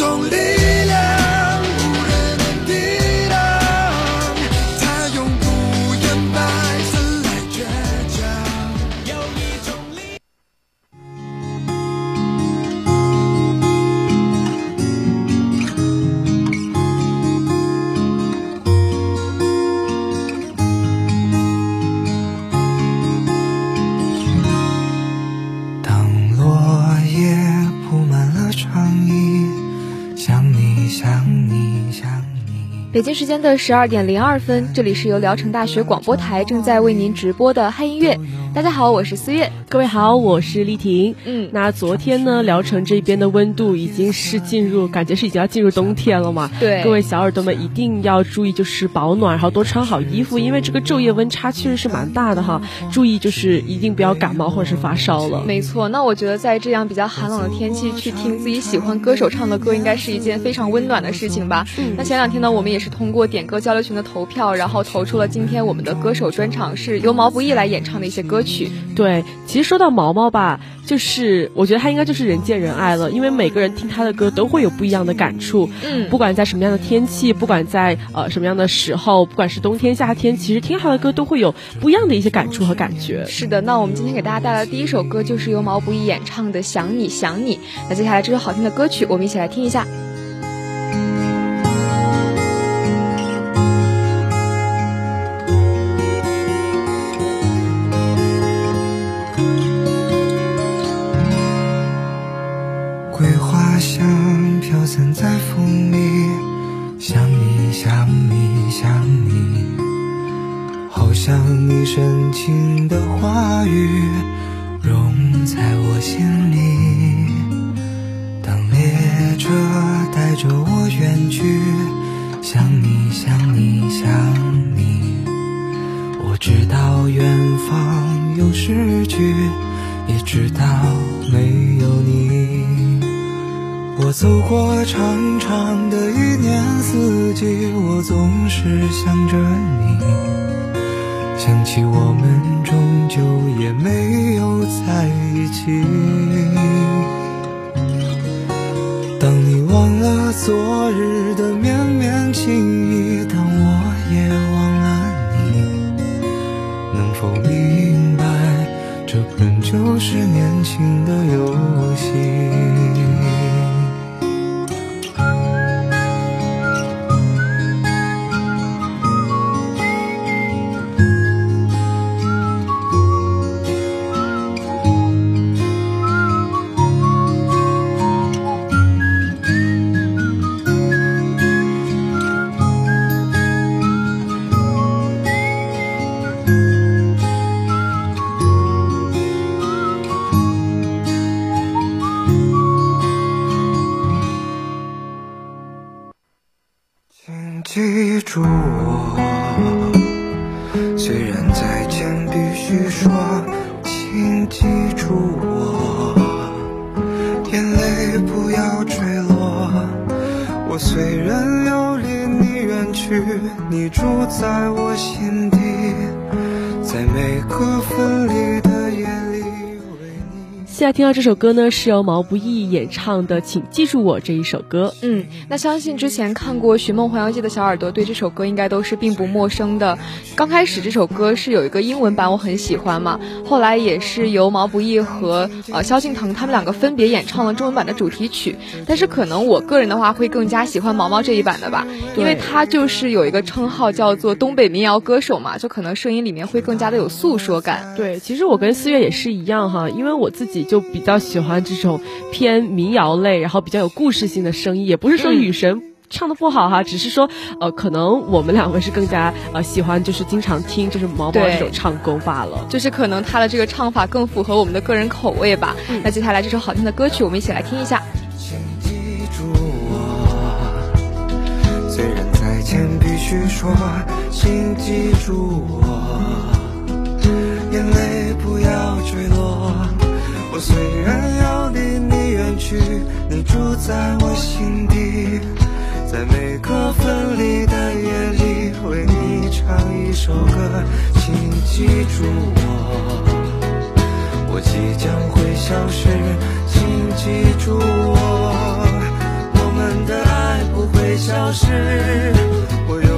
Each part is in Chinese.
有一北京时间的十二点零二分，这里是由聊城大学广播台正在为您直播的嗨音乐。大家好，我是思月。各位好，我是丽婷。嗯，那昨天呢，聊城这边的温度已经是进入，感觉是已经要进入冬天了嘛。对，各位小耳朵们一定要注意，就是保暖，然后多穿好衣服，因为这个昼夜温差确实是蛮大的哈。注意就是一定不要感冒或者是发烧了。没错，那我觉得在这样比较寒冷的天气去听自己喜欢歌手唱的歌，应该是一件非常温暖的事情吧。嗯，那前两天呢，我们也是通过点歌交流群的投票，然后投出了今天我们的歌手专场是由毛不易来演唱的一些歌曲。对，其实说到毛毛吧，就是我觉得他应该就是人见人爱了，因为每个人听他的歌都会有不一样的感触。嗯，不管在什么样的天气，不管在呃什么样的时候，不管是冬天夏天，其实听他的歌都会有不一样的一些感触和感觉。是的，那我们今天给大家带来的第一首歌就是由毛不易演唱的《想你想你》。那接下来这首好听的歌曲，我们一起来听一下。好像你深情的话语融在我心里。当列车带着我远去，想你想你想你，我知道远方有诗句，也知道没有你。我走过长长的一年四季，我总是想着你，想起我们终究也没有在一起。当你忘了昨日的绵绵情意，当我也忘了你，能否明白，这本就是年轻的游戏？不要坠落。我虽然要离你远去你住在我心底在每个分离现在听到这首歌呢，是由毛不易演唱的《请记住我》这一首歌。嗯，那相信之前看过《寻梦环游记》的小耳朵对这首歌应该都是并不陌生的。刚开始这首歌是有一个英文版，我很喜欢嘛。后来也是由毛不易和呃萧敬腾他们两个分别演唱了中文版的主题曲。但是可能我个人的话会更加喜欢毛毛这一版的吧，因为他就是有一个称号叫做东北民谣歌手嘛，就可能声音里面会更加的有诉说感。对，其实我跟四月也是一样哈，因为我自己。就比较喜欢这种偏民谣类然后比较有故事性的声音也不是说雨神唱的不好哈只是说呃可能我们两个是更加呃喜欢就是经常听就是毛毛这首唱功罢了。就是可能他的这个唱法更符合我们的个人口味吧。那接下来这首好听的歌曲我们一起来听一下。请记住我虽然再见必须说请记住我眼泪不要坠落。我虽然要离你远去，你住在我心底，在每个分离的夜里，为你唱一首歌，请记住我。我即将会消失，请记住我。我们的爱不会消失。我用我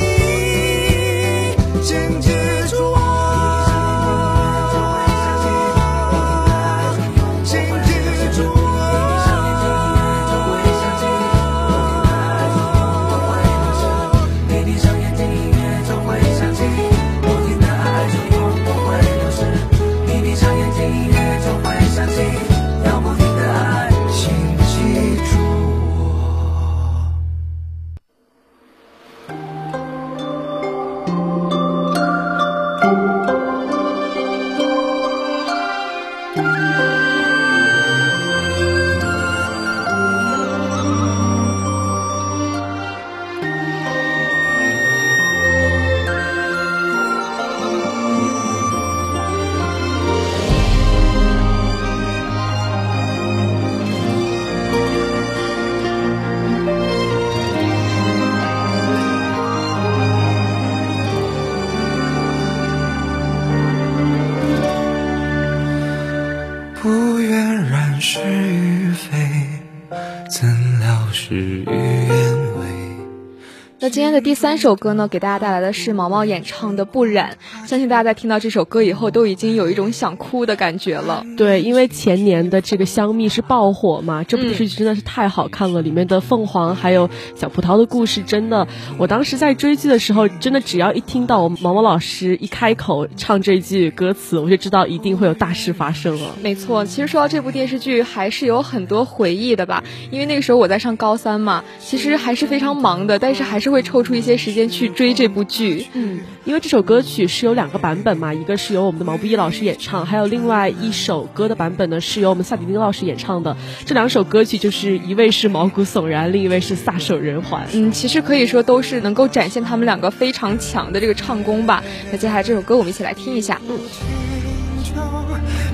今天的第三首歌呢，给大家带来的是毛毛演唱的《不染》。相信大家在听到这首歌以后，都已经有一种想哭的感觉了。对，因为前年的这个香蜜是爆火嘛，这部电视剧真的是太好看了，里面的凤凰还有小葡萄的故事，真的，我当时在追剧的时候，真的只要一听到我们毛毛老师一开口唱这句歌词，我就知道一定会有大事发生了。没错，其实说到这部电视剧，还是有很多回忆的吧。因为那个时候我在上高三嘛，其实还是非常忙的，但是还是会抽出一些时间去追这部剧。嗯，因为这首歌曲是有两个版本嘛，一个是由我们的毛不易老师演唱，还有另外一首歌的版本呢是由我们萨顶顶老师演唱的。这两首歌曲就是一位是毛骨悚然，另一位是撒手人寰。嗯，其实可以说都是能够展现他们两个非常强的这个唱功吧。那接下来这首歌我们一起来听一下。嗯。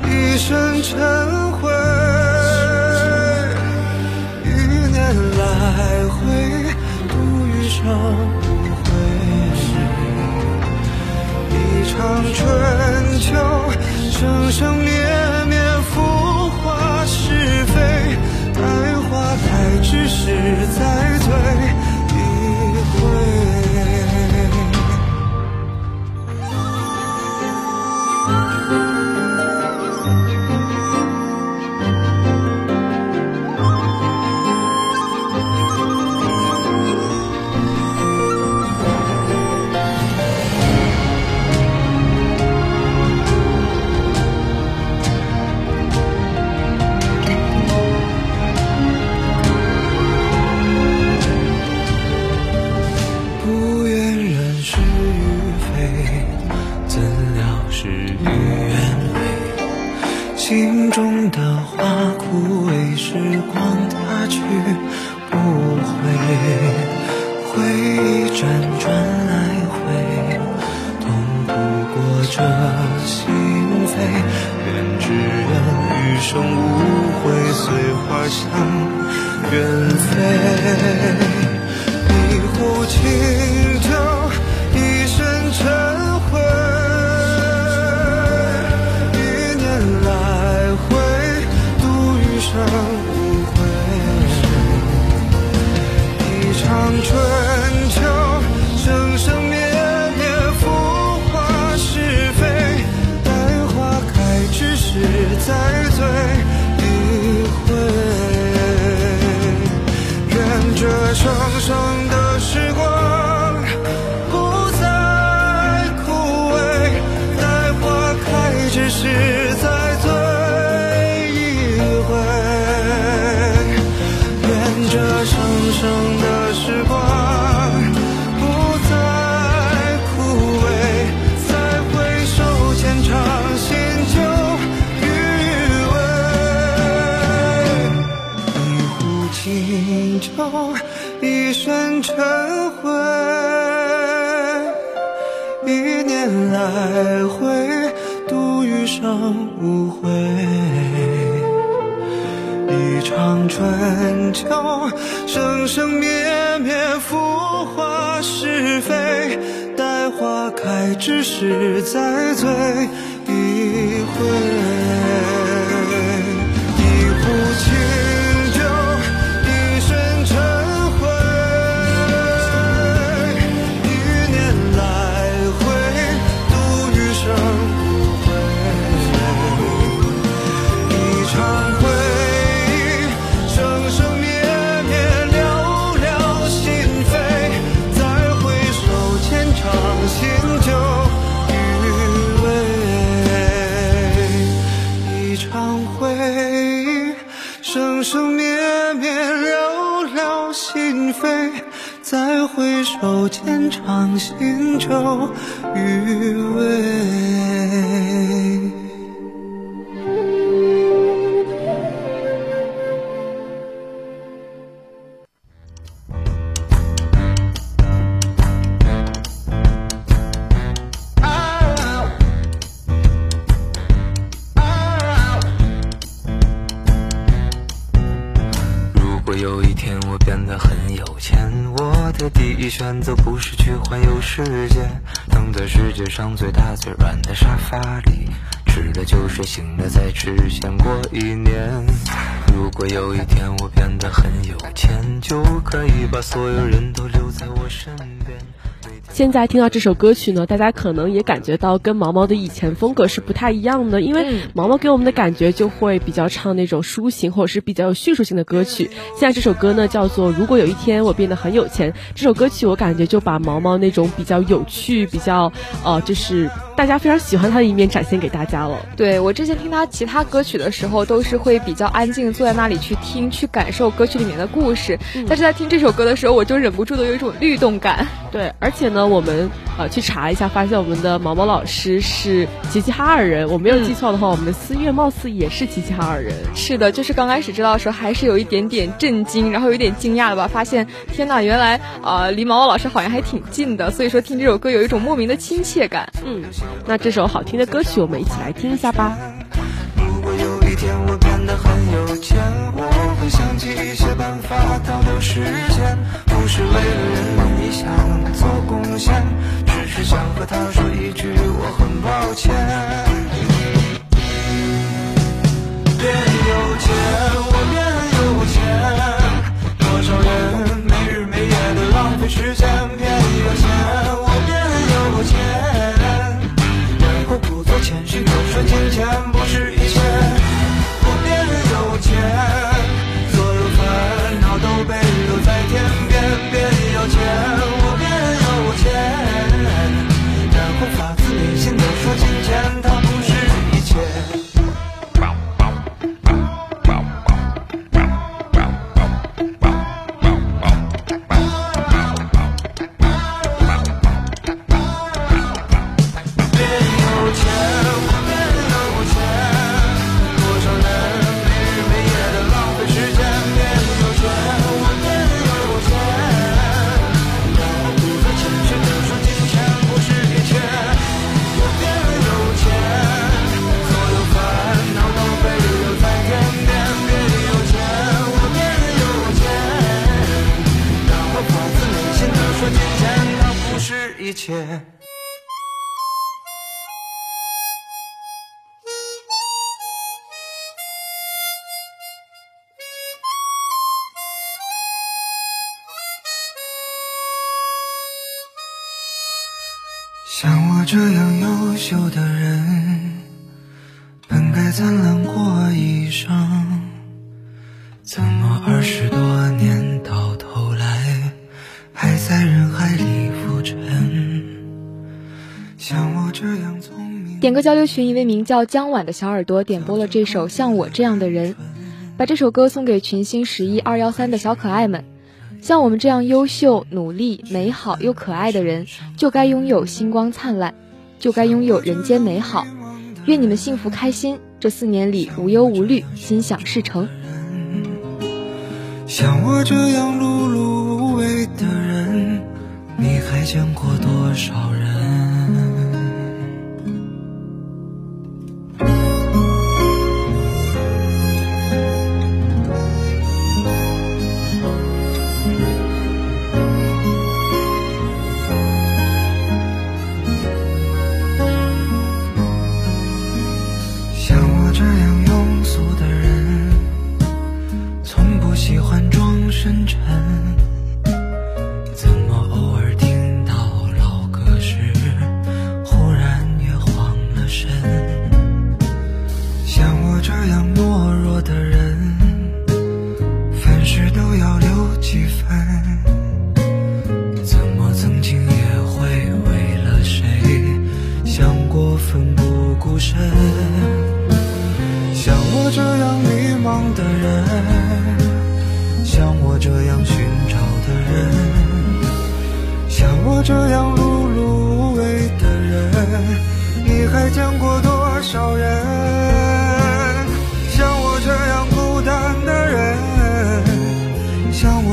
一生尘灰，一年来回，度余生无悔。一场春秋，生生灭灭，浮华是非，待花开之时再醉这心扉。愿只愿余生无悔，随花香远飞。一壶清你选择不是去环游世界，躺在世界上最大最软的沙发里，吃了就睡，醒了再吃，先过一年。如果有一天我变得很有钱，就可以把所有人都留在我身边。现在听到这首歌曲呢，大家可能也感觉到跟毛毛的以前风格是不太一样的，因为毛毛给我们的感觉就会比较唱那种抒情或者是比较有叙述性的歌曲。现在这首歌呢叫做《如果有一天我变得很有钱》，这首歌曲我感觉就把毛毛那种比较有趣、比较呃，就是大家非常喜欢他的一面展现给大家了。对我之前听他其他歌曲的时候，都是会比较安静坐在那里去听，去感受歌曲里面的故事。但是在听这首歌的时候，我就忍不住的有一种律动感。对，而且呢，我们呃去查一下，发现我们的毛毛老师是齐齐哈尔人。我没有记错的话，我们的思月貌似也是齐齐哈尔人。是的，就是刚开始知道的时候，还是有一点点震惊，然后有一点惊讶的吧。发现天呐，原来呃离毛毛老师好像还挺近的，所以说听这首歌有一种莫名的亲切感。嗯，那这首好听的歌曲，我们一起来听一下吧。如果有一天我变得很有钱，我会想起一些办法倒掉时间，不是为了人们想做贡献，只是想和他说一句我很抱歉。变有钱，我旧的人本该灿烂过一生怎么二十多年到头来还在人海里浮沉像我这样聪明点歌交流群一位名叫江婉的小耳朵点播了这首像我这样的人把这首歌送给群星十一二幺三的小可爱们像我们这样优秀努力美好又可爱的人就该拥有星光灿烂就该拥有人间美好。愿你们幸福开心，这四年里无忧无虑，心想事成。像我这样碌碌无为的人，你还见过多少人？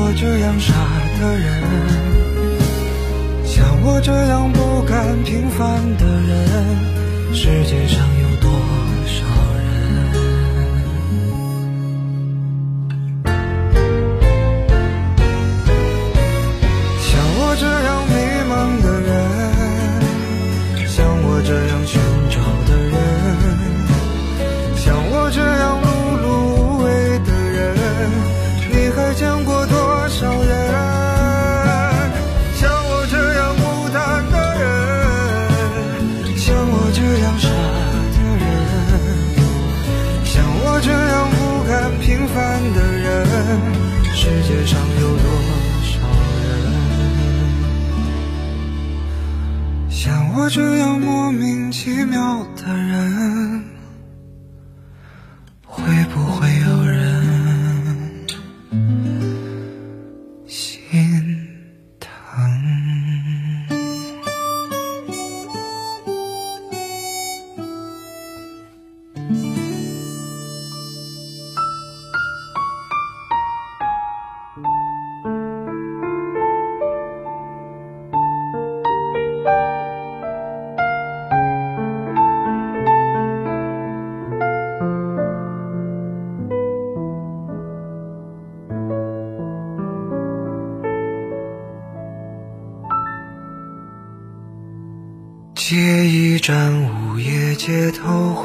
我这样傻的人，像我这样不甘平凡的人，世界上有多像我这样莫名其妙的人，会不会有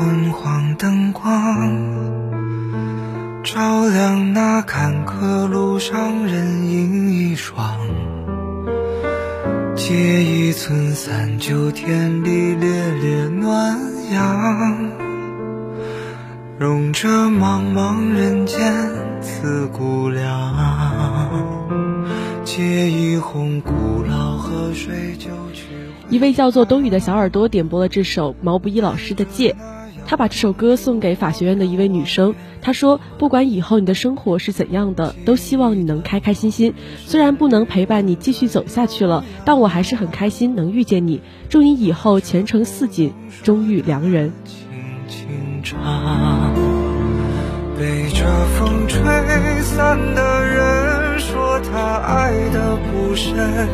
昏黄灯光，照亮那坎坷路上人影一双。借一寸三九天里烈烈暖阳，融这茫茫人间自顾凉。借一泓古老河水就去一位叫做冬雨的小耳朵点播了这首毛不易老师的《借》，他把这首歌送给法学院的一位女生。他说：“不管以后你的生活是怎样的，都希望你能开开心心。虽然不能陪伴你继续走下去了，但我还是很开心能遇见你。祝你以后前程似锦，终遇良人。”，被这风吹散的人他爱的不深，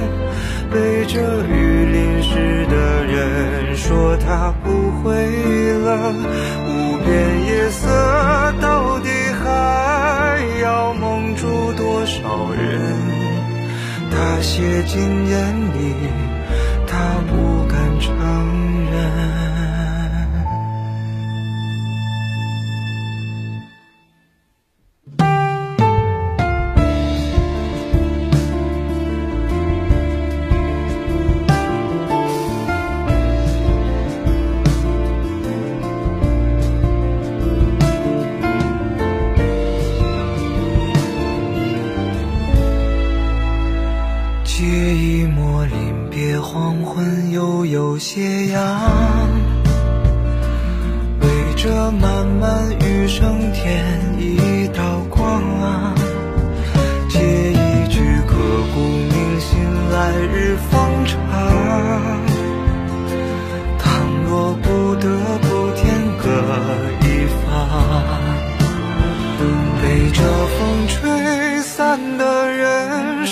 被这雨淋湿的人说他不会冷。无边夜色到底还要蒙住多少人？他写进眼里，借一抹临别黄昏，悠悠斜阳，为这漫漫余生添一道光，借一句刻骨铭心，来日方长。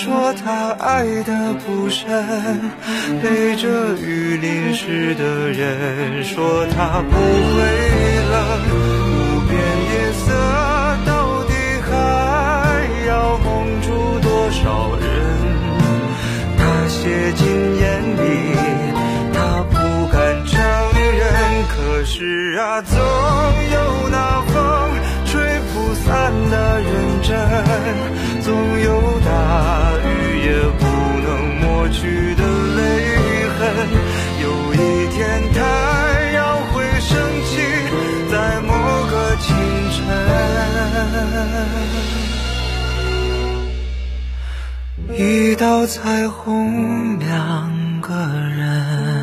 说他爱的不深，背着雨淋湿的人说他不会冷。无边夜色到底还要蒙住多少人？他写进眼里，他不敢承认。可是啊，总有散的认真，总有大雨也不能抹去的泪痕。有一天，太阳会升起，在某个清晨。一道彩虹，两个人，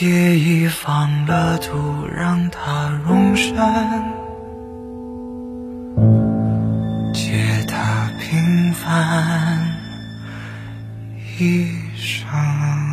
借一方乐土让他容身，借他平凡一生。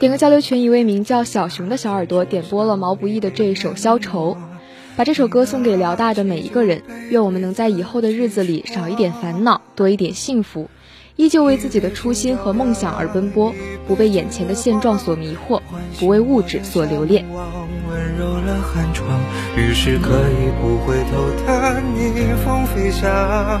点歌交流群一位名叫小熊的小耳朵点播了毛不易的这首《消愁》，把这首歌送给辽大的每一个人，愿我们能在以后的日子里少一点烦恼，多一点幸福，依旧为自己的初心和梦想而奔波，不被眼前的现状所迷惑，不为物质所留恋。温柔了寒窗，于是可以不回头的逆风飞翔，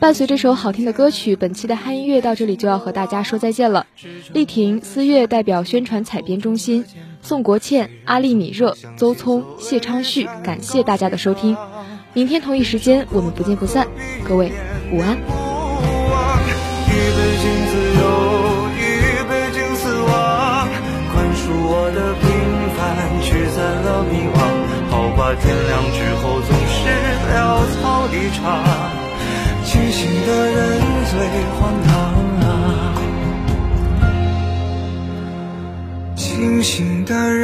伴随这首好听的歌曲，本期的嗨音乐到这里就要和大家说再见了。丽婷、思月代表宣传采编中心，宋国倩、阿丽米热、邹聪、谢昌旭，感谢大家的收听。明天同一时间我们不见不散，各位午安。清